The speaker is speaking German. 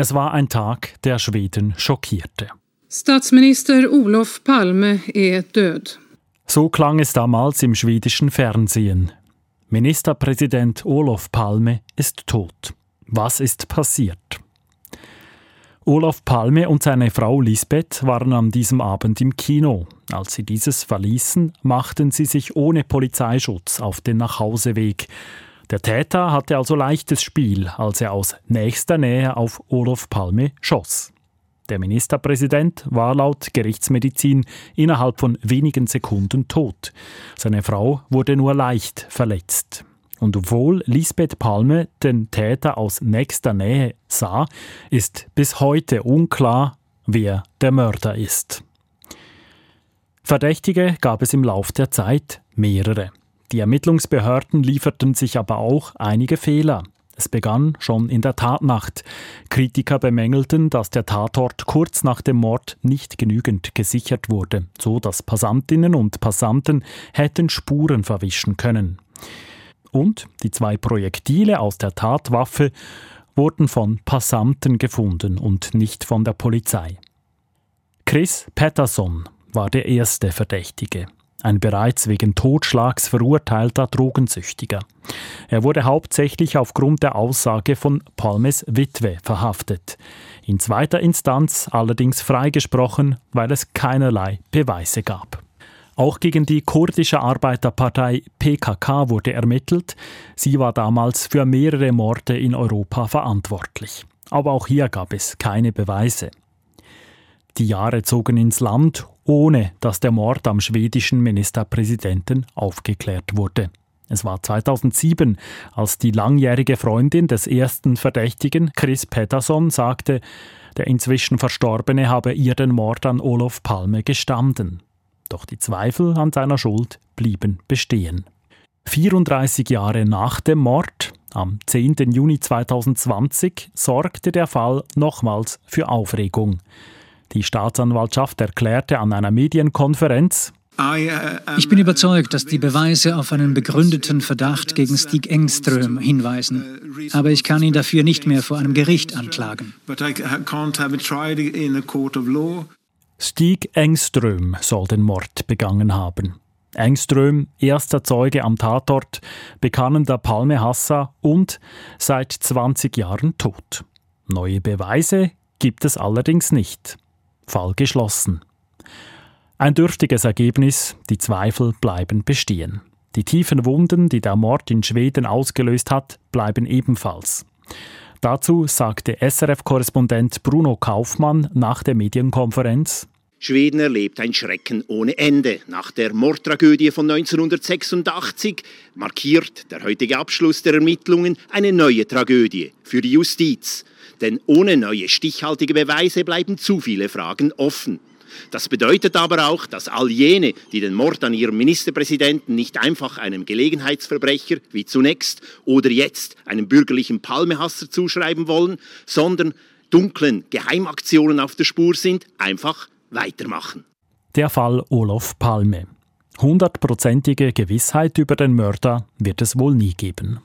Es war ein Tag, der Schweden schockierte. Statsminister Olof Palme är död. So klang es damals im schwedischen Fernsehen. Ministerpräsident Olof Palme ist tot. Was ist passiert? Olof Palme und seine Frau Lisbeth waren an diesem Abend im Kino. Als sie dieses verließen, machten sie sich ohne Polizeischutz auf den Nachhauseweg. Der Täter hatte also leichtes Spiel, als er aus nächster Nähe auf Olof Palme schoss. Der Ministerpräsident war laut Gerichtsmedizin innerhalb von wenigen Sekunden tot. Seine Frau wurde nur leicht verletzt. Und obwohl Lisbeth Palme den Täter aus nächster Nähe sah, ist bis heute unklar, wer der Mörder ist. Verdächtige gab es im Lauf der Zeit mehrere. Die Ermittlungsbehörden lieferten sich aber auch einige Fehler. Es begann schon in der Tatnacht. Kritiker bemängelten, dass der Tatort kurz nach dem Mord nicht genügend gesichert wurde, so dass Passantinnen und Passanten hätten Spuren verwischen können. Und die zwei Projektile aus der Tatwaffe wurden von Passanten gefunden und nicht von der Polizei. Chris Patterson war der erste Verdächtige ein bereits wegen Totschlags verurteilter Drogensüchtiger. Er wurde hauptsächlich aufgrund der Aussage von Palmes Witwe verhaftet. In zweiter Instanz allerdings freigesprochen, weil es keinerlei Beweise gab. Auch gegen die kurdische Arbeiterpartei PKK wurde ermittelt. Sie war damals für mehrere Morde in Europa verantwortlich. Aber auch hier gab es keine Beweise. Die Jahre zogen ins Land, ohne dass der Mord am schwedischen Ministerpräsidenten aufgeklärt wurde. Es war 2007, als die langjährige Freundin des ersten Verdächtigen, Chris Pettersson, sagte, der inzwischen Verstorbene habe ihr den Mord an Olof Palme gestanden. Doch die Zweifel an seiner Schuld blieben bestehen. 34 Jahre nach dem Mord, am 10. Juni 2020, sorgte der Fall nochmals für Aufregung. Die Staatsanwaltschaft erklärte an einer Medienkonferenz, ich bin überzeugt, dass die Beweise auf einen begründeten Verdacht gegen Stig Engström hinweisen. Aber ich kann ihn dafür nicht mehr vor einem Gericht anklagen. Stig Engström soll den Mord begangen haben. Engström, erster Zeuge am Tatort, bekannender Palmehasser und seit 20 Jahren tot. Neue Beweise gibt es allerdings nicht. Fall geschlossen. Ein dürftiges Ergebnis, die Zweifel bleiben bestehen. Die tiefen Wunden, die der Mord in Schweden ausgelöst hat, bleiben ebenfalls. Dazu sagte SRF-Korrespondent Bruno Kaufmann nach der Medienkonferenz, Schweden erlebt ein Schrecken ohne Ende. Nach der Mordtragödie von 1986 markiert der heutige Abschluss der Ermittlungen eine neue Tragödie für die Justiz. Denn ohne neue stichhaltige Beweise bleiben zu viele Fragen offen. Das bedeutet aber auch, dass all jene, die den Mord an ihrem Ministerpräsidenten nicht einfach einem Gelegenheitsverbrecher wie zunächst oder jetzt einem bürgerlichen Palmehasser zuschreiben wollen, sondern dunklen Geheimaktionen auf der Spur sind, einfach weitermachen. Der Fall Olof Palme. Hundertprozentige Gewissheit über den Mörder wird es wohl nie geben.